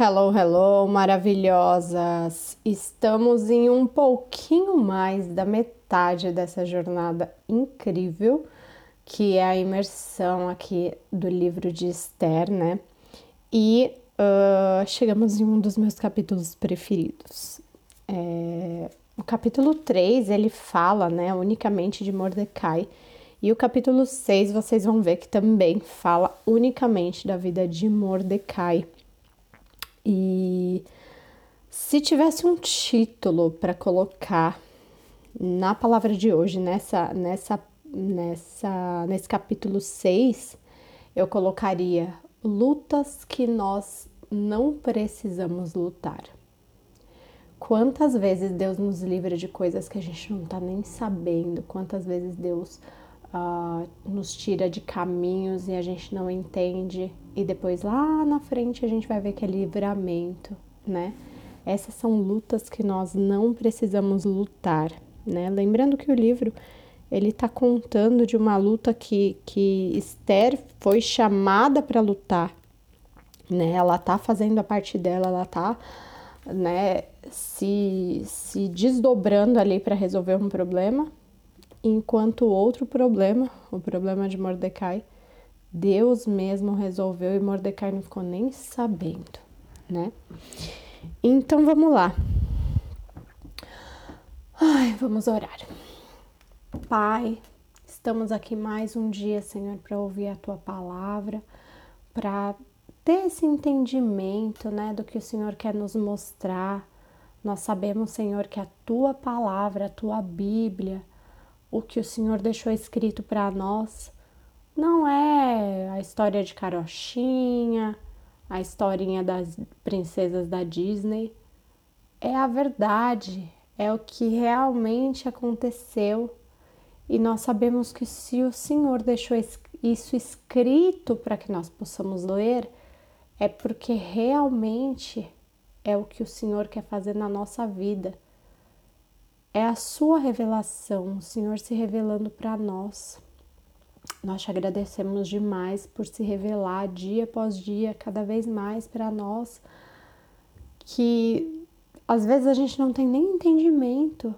Hello, hello, maravilhosas! Estamos em um pouquinho mais da metade dessa jornada incrível, que é a imersão aqui do livro de Esther, né? E uh, chegamos em um dos meus capítulos preferidos. É, o capítulo 3 ele fala, né, unicamente de Mordecai. E o capítulo 6 vocês vão ver que também fala unicamente da vida de Mordecai. E se tivesse um título para colocar na palavra de hoje, nessa, nessa, nessa, nesse capítulo 6, eu colocaria lutas que nós não precisamos lutar. Quantas vezes Deus nos livra de coisas que a gente não tá nem sabendo, quantas vezes Deus uh, nos tira de caminhos e a gente não entende, e depois lá na frente a gente vai ver que é livramento, né? Essas são lutas que nós não precisamos lutar, né? Lembrando que o livro ele está contando de uma luta que, que Esther foi chamada para lutar, né? Ela está fazendo a parte dela, ela está né, se, se desdobrando ali para resolver um problema, enquanto outro problema, o problema de Mordecai, Deus mesmo resolveu e Mordecai não ficou nem sabendo, né? Então vamos lá. Ai, vamos orar. Pai, estamos aqui mais um dia, Senhor, para ouvir a tua palavra, para ter esse entendimento, né, do que o Senhor quer nos mostrar. Nós sabemos, Senhor, que a tua palavra, a tua Bíblia, o que o Senhor deixou escrito para nós não é a história de carochinha, a historinha das princesas da Disney. É a verdade, é o que realmente aconteceu. E nós sabemos que se o Senhor deixou isso escrito para que nós possamos ler, é porque realmente é o que o Senhor quer fazer na nossa vida é a sua revelação, o Senhor se revelando para nós. Nós te agradecemos demais por se revelar dia após dia, cada vez mais para nós, que às vezes a gente não tem nem entendimento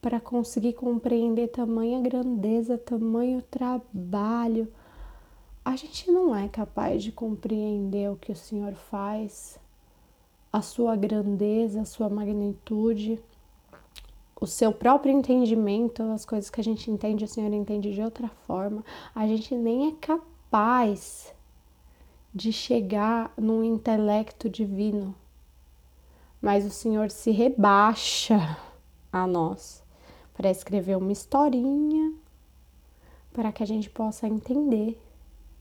para conseguir compreender tamanha grandeza, tamanho trabalho. A gente não é capaz de compreender o que o Senhor faz, a sua grandeza, a sua magnitude o seu próprio entendimento, as coisas que a gente entende, o Senhor entende de outra forma. A gente nem é capaz de chegar num intelecto divino, mas o Senhor se rebaixa a nós para escrever uma historinha para que a gente possa entender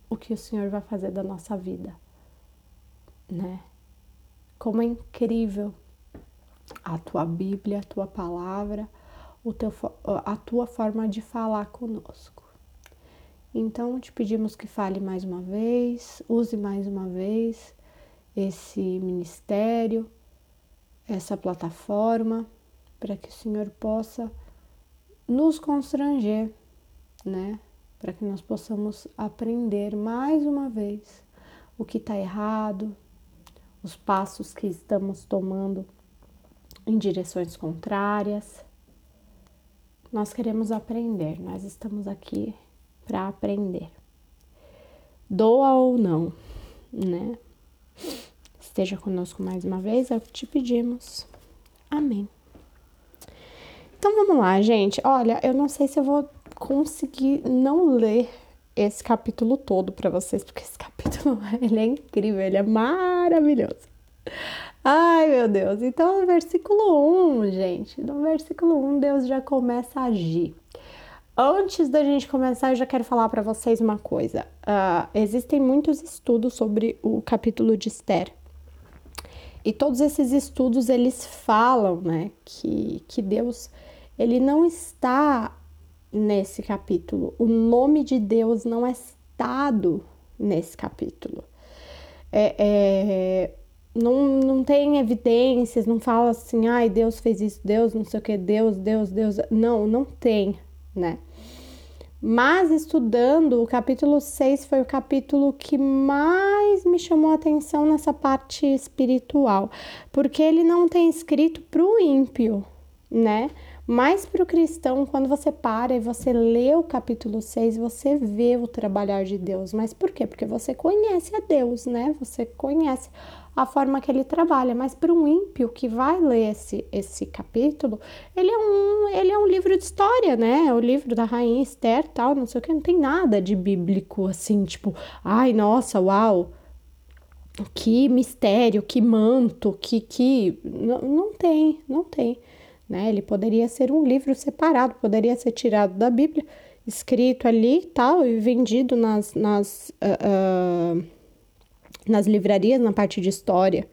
o que o Senhor vai fazer da nossa vida, né? Como é incrível a tua Bíblia, a tua palavra, o teu, a tua forma de falar conosco. Então, te pedimos que fale mais uma vez, use mais uma vez esse ministério, essa plataforma, para que o Senhor possa nos constranger, né? Para que nós possamos aprender mais uma vez o que está errado, os passos que estamos tomando em direções contrárias. Nós queremos aprender, nós estamos aqui para aprender. Doa ou não, né? Esteja conosco mais uma vez, é o que te pedimos. Amém. Então vamos lá, gente. Olha, eu não sei se eu vou conseguir não ler esse capítulo todo para vocês, porque esse capítulo ele é incrível, ele é maravilhoso. Ai, meu Deus. Então, no versículo 1, gente, no versículo 1, Deus já começa a agir. Antes da gente começar, eu já quero falar para vocês uma coisa. Uh, existem muitos estudos sobre o capítulo de Esther. E todos esses estudos, eles falam, né, que, que Deus, ele não está nesse capítulo. O nome de Deus não é citado nesse capítulo. É, é, não, não tem evidências, não fala assim, ai, Deus fez isso, Deus não sei o que, Deus, Deus, Deus. Não, não tem, né? Mas estudando, o capítulo 6 foi o capítulo que mais me chamou a atenção nessa parte espiritual, porque ele não tem escrito para o ímpio, né? Mas para o cristão, quando você para e você lê o capítulo 6, você vê o trabalhar de Deus. Mas por quê? Porque você conhece a Deus, né? Você conhece a forma que ele trabalha. Mas para um ímpio que vai ler esse, esse capítulo, ele é, um, ele é um livro de história, né? É o livro da rainha Esther tal, não sei o que. Não tem nada de bíblico assim, tipo, ai, nossa, uau que mistério, que manto, que que não, não tem, não tem. Né? Ele poderia ser um livro separado, poderia ser tirado da Bíblia, escrito ali tal, e vendido nas, nas, uh, uh, nas livrarias na parte de história,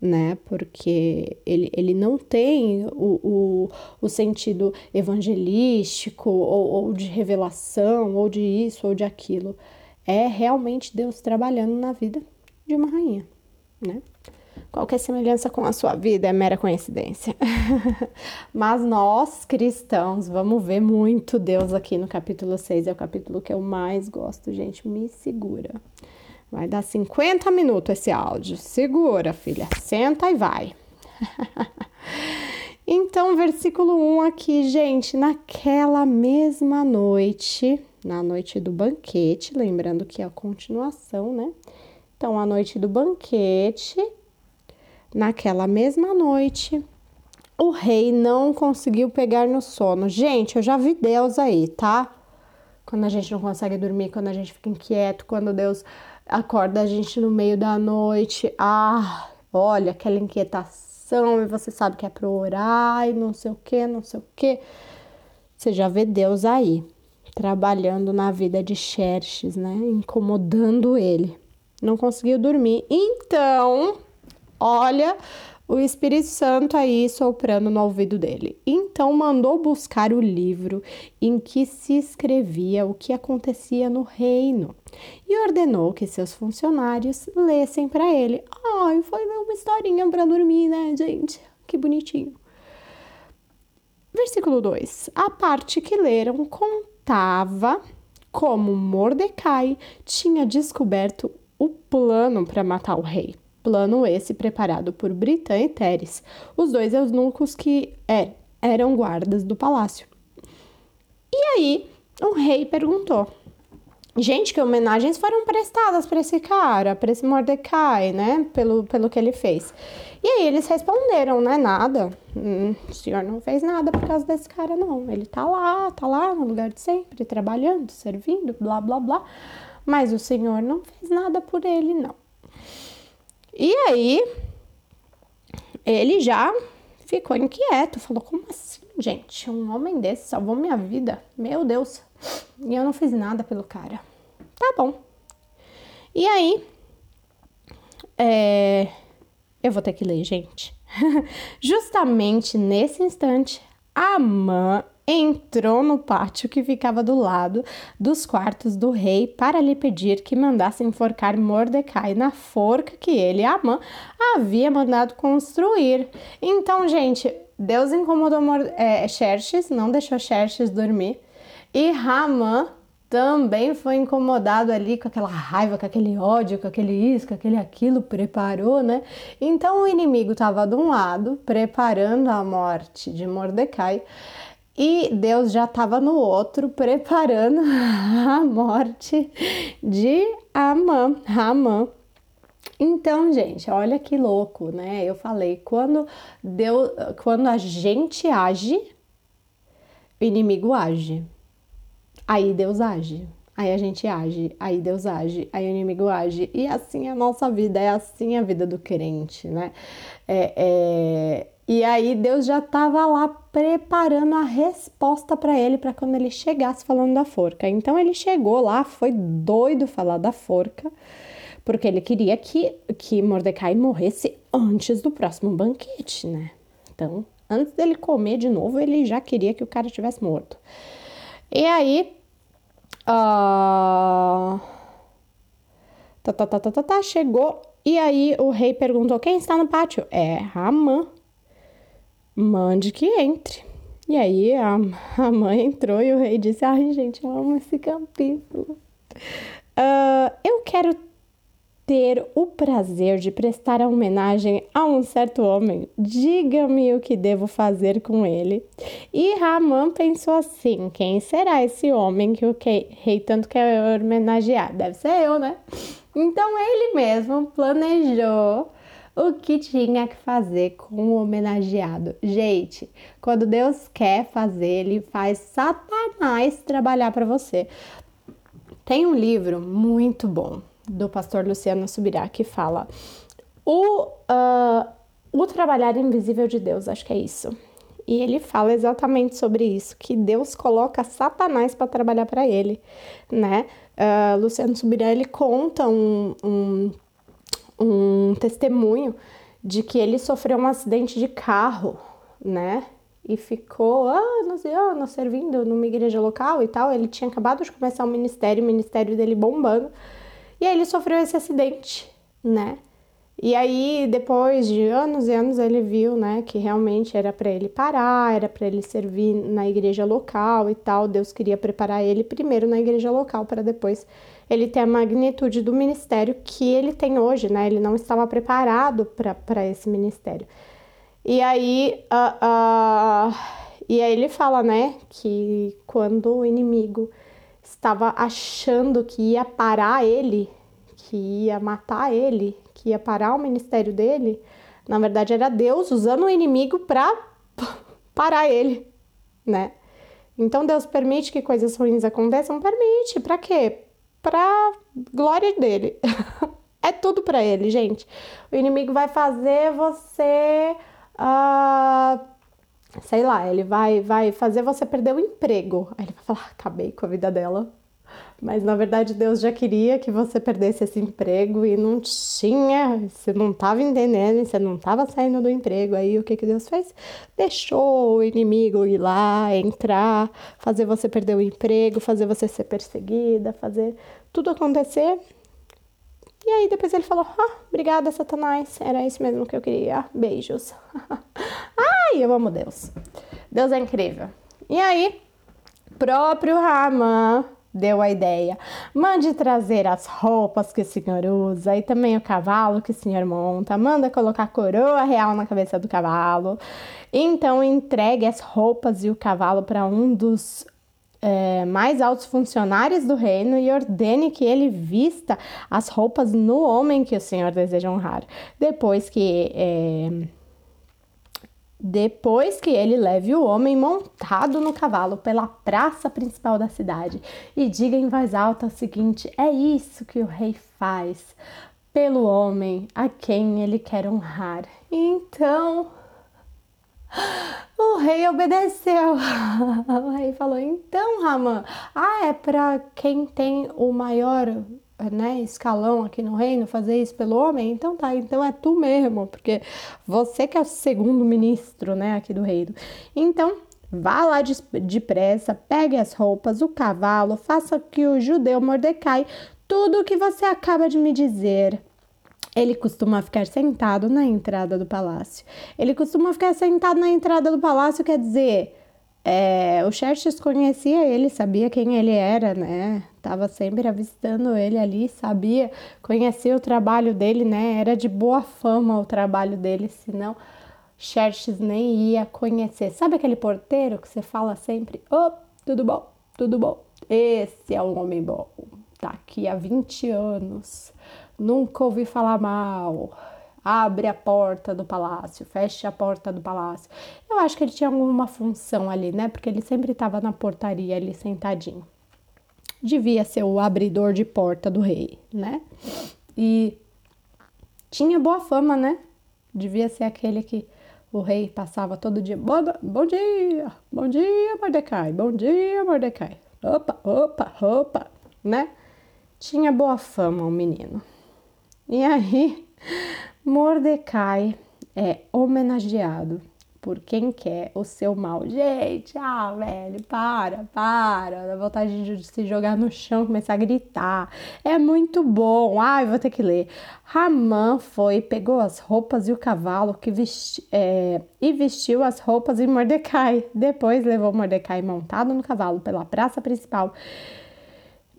né? Porque ele, ele não tem o, o, o sentido evangelístico ou, ou de revelação, ou de isso ou de aquilo. É realmente Deus trabalhando na vida de uma rainha, né? Qualquer semelhança com a sua vida é mera coincidência. Mas nós, cristãos, vamos ver muito Deus aqui no capítulo 6. É o capítulo que eu mais gosto, gente. Me segura. Vai dar 50 minutos esse áudio. Segura, filha. Senta e vai. então, versículo 1 aqui, gente. Naquela mesma noite, na noite do banquete, lembrando que é a continuação, né? Então, a noite do banquete, Naquela mesma noite, o rei não conseguiu pegar no sono. Gente, eu já vi Deus aí, tá? Quando a gente não consegue dormir, quando a gente fica inquieto, quando Deus acorda a gente no meio da noite. Ah, olha aquela inquietação e você sabe que é para orar e não sei o que, não sei o que. Você já vê Deus aí, trabalhando na vida de Xerxes, né? Incomodando ele. Não conseguiu dormir. Então, Olha o Espírito Santo aí soprando no ouvido dele. Então mandou buscar o livro em que se escrevia o que acontecia no reino e ordenou que seus funcionários lessem para ele. Ai, foi uma historinha para dormir, né, gente? Que bonitinho. Versículo 2. A parte que leram contava como Mordecai tinha descoberto o plano para matar o rei plano esse preparado por Britã e Teres, os dois eunucos que é, eram guardas do palácio. E aí, o rei perguntou: Gente, que homenagens foram prestadas para esse cara, para esse Mordecai, né? Pelo, pelo que ele fez. E aí eles responderam, né? Nada. Hum, o senhor não fez nada por causa desse cara, não. Ele tá lá, tá lá no lugar de sempre, trabalhando, servindo, blá, blá, blá. Mas o senhor não fez nada por ele, não. E aí, ele já ficou inquieto, falou: Como assim, gente? Um homem desse salvou minha vida? Meu Deus! E eu não fiz nada pelo cara. Tá bom. E aí, é... eu vou ter que ler, gente. Justamente nesse instante, a mãe entrou no pátio que ficava do lado dos quartos do rei para lhe pedir que mandasse enforcar Mordecai na forca que ele, Amã, havia mandado construir. Então, gente, Deus incomodou é, Xerxes, não deixou Xerxes dormir, e Ramã também foi incomodado ali com aquela raiva, com aquele ódio, com aquele isso, com aquele aquilo, preparou, né? Então o inimigo estava de um lado, preparando a morte de Mordecai, e Deus já estava no outro preparando a morte de Amã, Ramã. Então, gente, olha que louco, né? Eu falei, quando Deus, quando a gente age, o inimigo age. Aí Deus age. Aí a gente age, aí Deus age, aí o inimigo age. E assim é a nossa vida, é assim a vida do crente, né? É, é e aí Deus já estava lá preparando a resposta para ele para quando ele chegasse falando da forca. Então ele chegou lá, foi doido falar da forca, porque ele queria que, que Mordecai morresse antes do próximo banquete, né? Então, antes dele comer de novo, ele já queria que o cara tivesse morto. E aí. Uh... Tá, tá, tá, tá, tá, tá, chegou. E aí o rei perguntou: quem está no pátio? É Ramã mande que entre. E aí a, a mãe entrou e o rei disse: Ai, gente, eu amo esse capítulo. Uh, eu quero ter o prazer de prestar homenagem a um certo homem. Diga-me o que devo fazer com ele. E Ramã pensou assim: quem será esse homem que o rei tanto quer homenagear? Deve ser eu, né? Então ele mesmo planejou o que tinha que fazer com o homenageado. Gente, quando Deus quer fazer, ele faz Satanás trabalhar para você. Tem um livro muito bom do pastor Luciano Subirá que fala o, uh, o trabalhar invisível de Deus, acho que é isso. E ele fala exatamente sobre isso, que Deus coloca Satanás para trabalhar para ele, né? Uh, Luciano Subirá, ele conta um, um um testemunho de que ele sofreu um acidente de carro, né? E ficou anos e anos servindo numa igreja local e tal. Ele tinha acabado de começar o ministério, o ministério dele bombando. E aí ele sofreu esse acidente, né? E aí, depois de anos e anos, ele viu, né, que realmente era para ele parar, era para ele servir na igreja local e tal. Deus queria preparar ele primeiro na igreja local para depois ele ter a magnitude do ministério que ele tem hoje, né? Ele não estava preparado para esse ministério. E aí, uh, uh, e aí ele fala, né, que quando o inimigo estava achando que ia parar ele, que ia matar ele, que ia parar o ministério dele, na verdade era Deus usando o inimigo para parar ele, né? Então Deus permite que coisas ruins aconteçam? Permite. Para quê? Para glória dele. é tudo para ele, gente. O inimigo vai fazer você. Uh, sei lá, ele vai, vai fazer você perder o emprego. Aí ele vai falar: acabei com a vida dela. Mas na verdade Deus já queria que você perdesse esse emprego e não tinha, você não estava entendendo, você não estava saindo do emprego. Aí o que, que Deus fez? Deixou o inimigo ir lá, entrar, fazer você perder o emprego, fazer você ser perseguida, fazer tudo acontecer. E aí depois ele falou: Ah, obrigada, Satanás. Era isso mesmo que eu queria. Beijos. Ai, eu amo Deus. Deus é incrível. E aí, próprio Raman deu a ideia. Mande trazer as roupas que o senhor usa e também o cavalo que o senhor monta. Manda colocar a coroa real na cabeça do cavalo. Então entregue as roupas e o cavalo para um dos é, mais altos funcionários do reino e ordene que ele vista as roupas no homem que o senhor deseja honrar. Depois que é, depois que ele leve o homem montado no cavalo pela praça principal da cidade e diga em voz alta o seguinte: é isso que o rei faz pelo homem a quem ele quer honrar. Então o rei obedeceu. O rei falou: então, Ramã, ah, é para quem tem o maior né, escalão aqui no reino fazer isso pelo homem, então tá, então é tu mesmo, porque você que é o segundo ministro, né, aqui do reino. Então, vá lá depressa, pegue as roupas, o cavalo, faça que o judeu Mordecai tudo o que você acaba de me dizer. Ele costuma ficar sentado na entrada do palácio. Ele costuma ficar sentado na entrada do palácio, quer dizer, é, o Xerxes conhecia ele, sabia quem ele era, né? Tava sempre avistando ele ali, sabia, conhecia o trabalho dele, né? Era de boa fama o trabalho dele, senão Xerxes nem ia conhecer. Sabe aquele porteiro que você fala sempre: "Oh, tudo bom? Tudo bom?" Esse é um homem bom. Tá aqui há 20 anos. Nunca ouvi falar mal abre a porta do palácio, fecha a porta do palácio. Eu acho que ele tinha alguma função ali, né? Porque ele sempre estava na portaria ali sentadinho. Devia ser o abridor de porta do rei, né? E tinha boa fama, né? Devia ser aquele que o rei passava todo dia. Bom, bom dia, bom dia, Mordecai, bom dia, Mordecai. Opa, opa, opa, né? Tinha boa fama o menino. E aí, Mordecai é homenageado por quem quer o seu mal. Gente, ah, velho, para, para. Dá vontade de se jogar no chão, começar a gritar. É muito bom. Ai, vou ter que ler. Ramã foi, pegou as roupas e o cavalo que vesti, é, e vestiu as roupas em Mordecai. Depois levou Mordecai montado no cavalo pela praça principal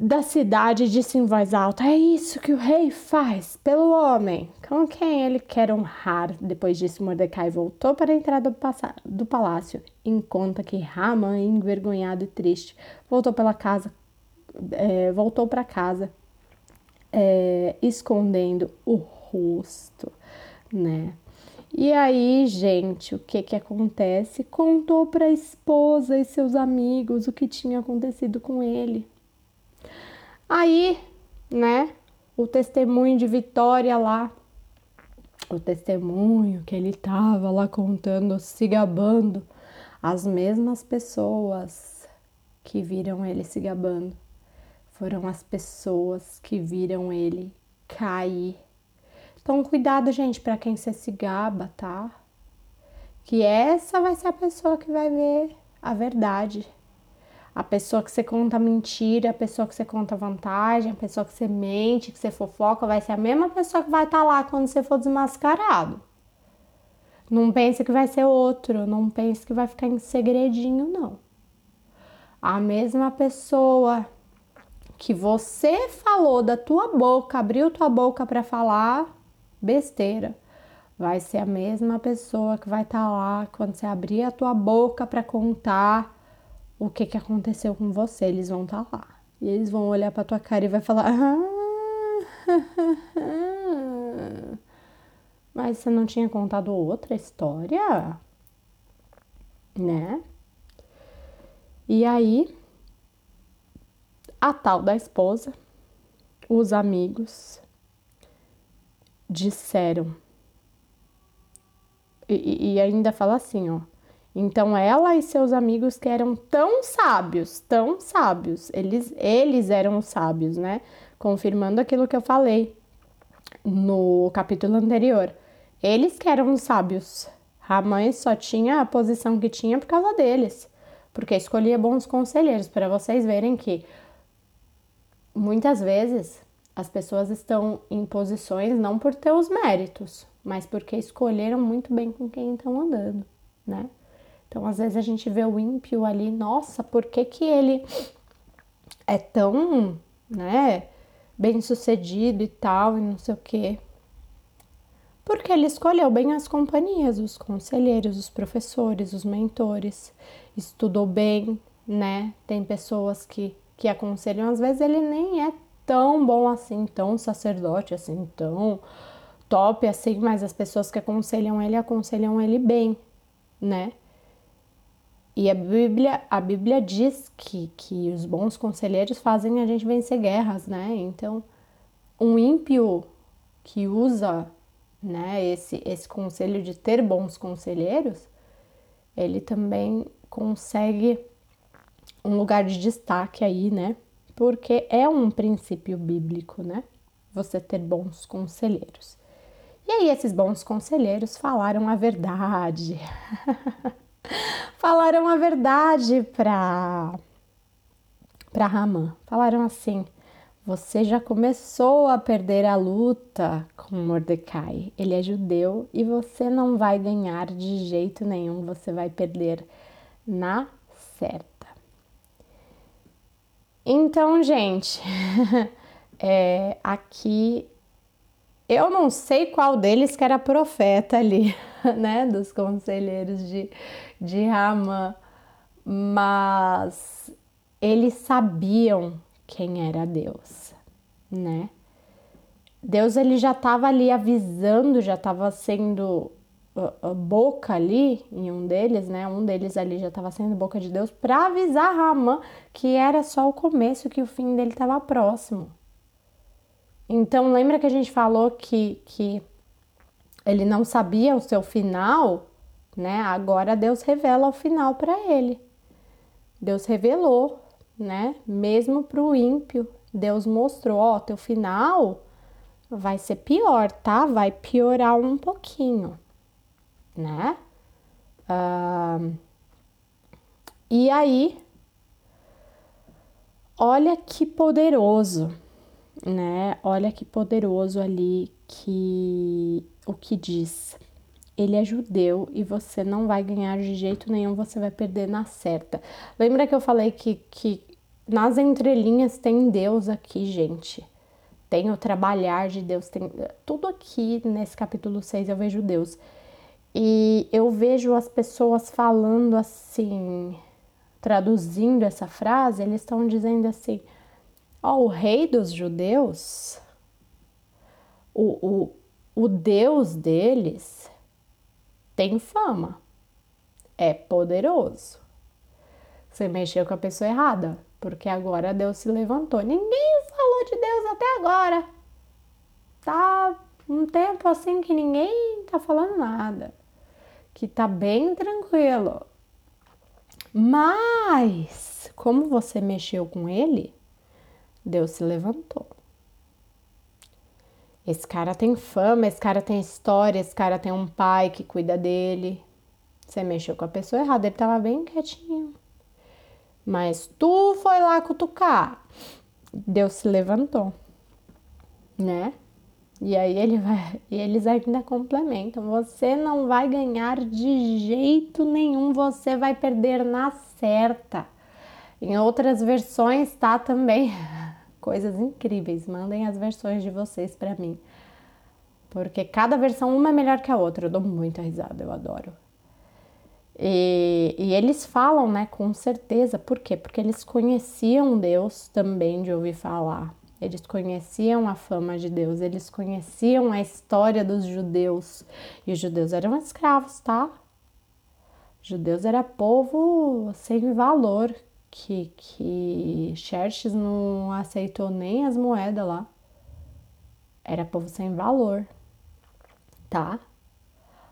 da cidade disse em voz alta: É isso que o rei faz pelo homem, com quem ele quer honrar. Depois disso, Mordecai voltou para a entrada do palácio, em conta que Haman, envergonhado e triste, voltou pela casa, é, voltou para casa, é, escondendo o rosto, né? E aí, gente, o que que acontece? Contou para a esposa e seus amigos o que tinha acontecido com ele. Aí, né, o testemunho de Vitória lá, o testemunho que ele tava lá contando, se gabando, as mesmas pessoas que viram ele se gabando foram as pessoas que viram ele cair. Então, cuidado, gente, para quem você se gaba, tá? Que essa vai ser a pessoa que vai ver a verdade a pessoa que você conta mentira, a pessoa que você conta vantagem, a pessoa que você mente, que você fofoca, vai ser a mesma pessoa que vai estar tá lá quando você for desmascarado. Não pense que vai ser outro, não pense que vai ficar em segredinho, não. A mesma pessoa que você falou da tua boca, abriu tua boca para falar besteira, vai ser a mesma pessoa que vai estar tá lá quando você abrir a tua boca para contar o que, que aconteceu com você. Eles vão estar tá lá. E eles vão olhar pra tua cara e vai falar. Ah, mas você não tinha contado outra história? Né? E aí, a tal da esposa, os amigos disseram. E, e ainda fala assim, ó. Então ela e seus amigos que eram tão sábios, tão sábios, eles, eles eram sábios, né? Confirmando aquilo que eu falei no capítulo anterior. Eles que eram sábios. A mãe só tinha a posição que tinha por causa deles, porque escolhia bons conselheiros, para vocês verem que muitas vezes as pessoas estão em posições não por ter os méritos, mas porque escolheram muito bem com quem estão andando, né? Então, às vezes a gente vê o ímpio ali, nossa, por que que ele é tão, né, bem sucedido e tal, e não sei o quê? Porque ele escolheu bem as companhias, os conselheiros, os professores, os mentores, estudou bem, né? Tem pessoas que, que aconselham, às vezes ele nem é tão bom assim, tão sacerdote assim, tão top assim, mas as pessoas que aconselham ele aconselham ele bem, né? E a Bíblia, a Bíblia diz que, que os bons conselheiros fazem a gente vencer guerras, né? Então, um ímpio que usa né, esse, esse conselho de ter bons conselheiros, ele também consegue um lugar de destaque aí, né? Porque é um princípio bíblico, né? Você ter bons conselheiros. E aí, esses bons conselheiros falaram a verdade. falaram a verdade para para Ramã. Falaram assim: você já começou a perder a luta com Mordecai. Ele é judeu e você não vai ganhar de jeito nenhum, você vai perder na certa. Então, gente, é, aqui eu não sei qual deles que era profeta ali, né, dos conselheiros de, de Ramã, mas eles sabiam quem era Deus, né? Deus ele já estava ali avisando, já estava sendo uh, uh, boca ali em um deles, né? Um deles ali já estava sendo boca de Deus para avisar Ramã que era só o começo, que o fim dele estava próximo. Então lembra que a gente falou que, que ele não sabia o seu final, né? Agora Deus revela o final para ele. Deus revelou, né? Mesmo para o ímpio, Deus mostrou, ó, teu final vai ser pior, tá? Vai piorar um pouquinho, né? Uh, e aí, olha que poderoso, né? Olha que poderoso ali que o que diz. Ele é judeu e você não vai ganhar de jeito nenhum, você vai perder na certa. Lembra que eu falei que, que nas entrelinhas tem Deus aqui, gente. Tem o trabalhar de Deus, tem tudo aqui nesse capítulo 6 eu vejo Deus. E eu vejo as pessoas falando assim, traduzindo essa frase, eles estão dizendo assim: Ó, oh, o rei dos judeus, o, o, o Deus deles tem fama, é poderoso. Você mexeu com a pessoa errada, porque agora Deus se levantou. Ninguém falou de Deus até agora. Tá um tempo assim que ninguém tá falando nada, que tá bem tranquilo. Mas, como você mexeu com ele, Deus se levantou. Esse cara tem fama, esse cara tem história, esse cara tem um pai que cuida dele. Você mexeu com a pessoa errada, ele tava bem quietinho. Mas tu foi lá cutucar. Deus se levantou, né? E aí ele vai, e eles ainda complementam: você não vai ganhar de jeito nenhum, você vai perder na certa. Em outras versões tá também coisas incríveis. Mandem as versões de vocês para mim. Porque cada versão uma é melhor que a outra. Eu dou muita risada, eu adoro. E, e, eles falam, né, com certeza, por quê? Porque eles conheciam Deus também de ouvir falar. Eles conheciam a fama de Deus, eles conheciam a história dos judeus. E os judeus eram escravos, tá? Judeus era povo sem valor, que, que Xerxes não aceitou nem as moedas lá. Era povo sem valor, tá?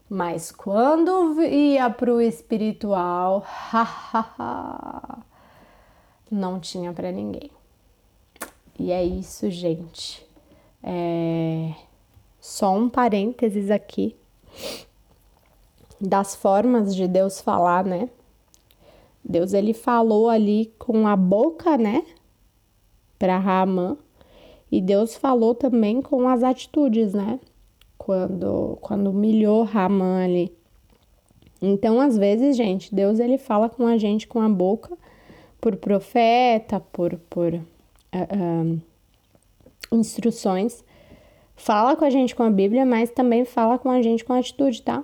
Mas quando ia pro espiritual, não tinha para ninguém. E é isso, gente. É... Só um parênteses aqui das formas de Deus falar, né? Deus ele falou ali com a boca, né? Para Ramã. E Deus falou também com as atitudes, né? Quando quando humilhou Ramã ali. Então, às vezes, gente, Deus ele fala com a gente com a boca por profeta, por por uh, uh, instruções. Fala com a gente com a Bíblia, mas também fala com a gente com a atitude, tá?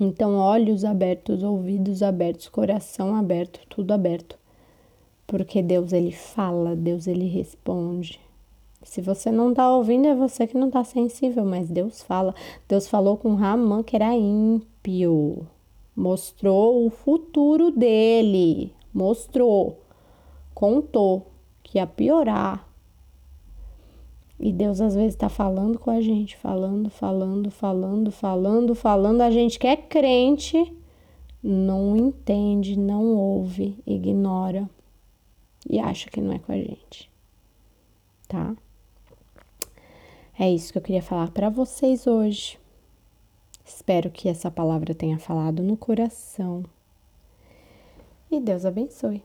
Então, olhos abertos, ouvidos abertos, coração aberto, tudo aberto. Porque Deus ele fala, Deus ele responde. Se você não tá ouvindo, é você que não tá sensível, mas Deus fala. Deus falou com Ramã que era ímpio. Mostrou o futuro dele. Mostrou. Contou que ia piorar. E Deus às vezes está falando com a gente, falando, falando, falando, falando, falando. A gente que é crente não entende, não ouve, ignora e acha que não é com a gente, tá? É isso que eu queria falar para vocês hoje. Espero que essa palavra tenha falado no coração. E Deus abençoe.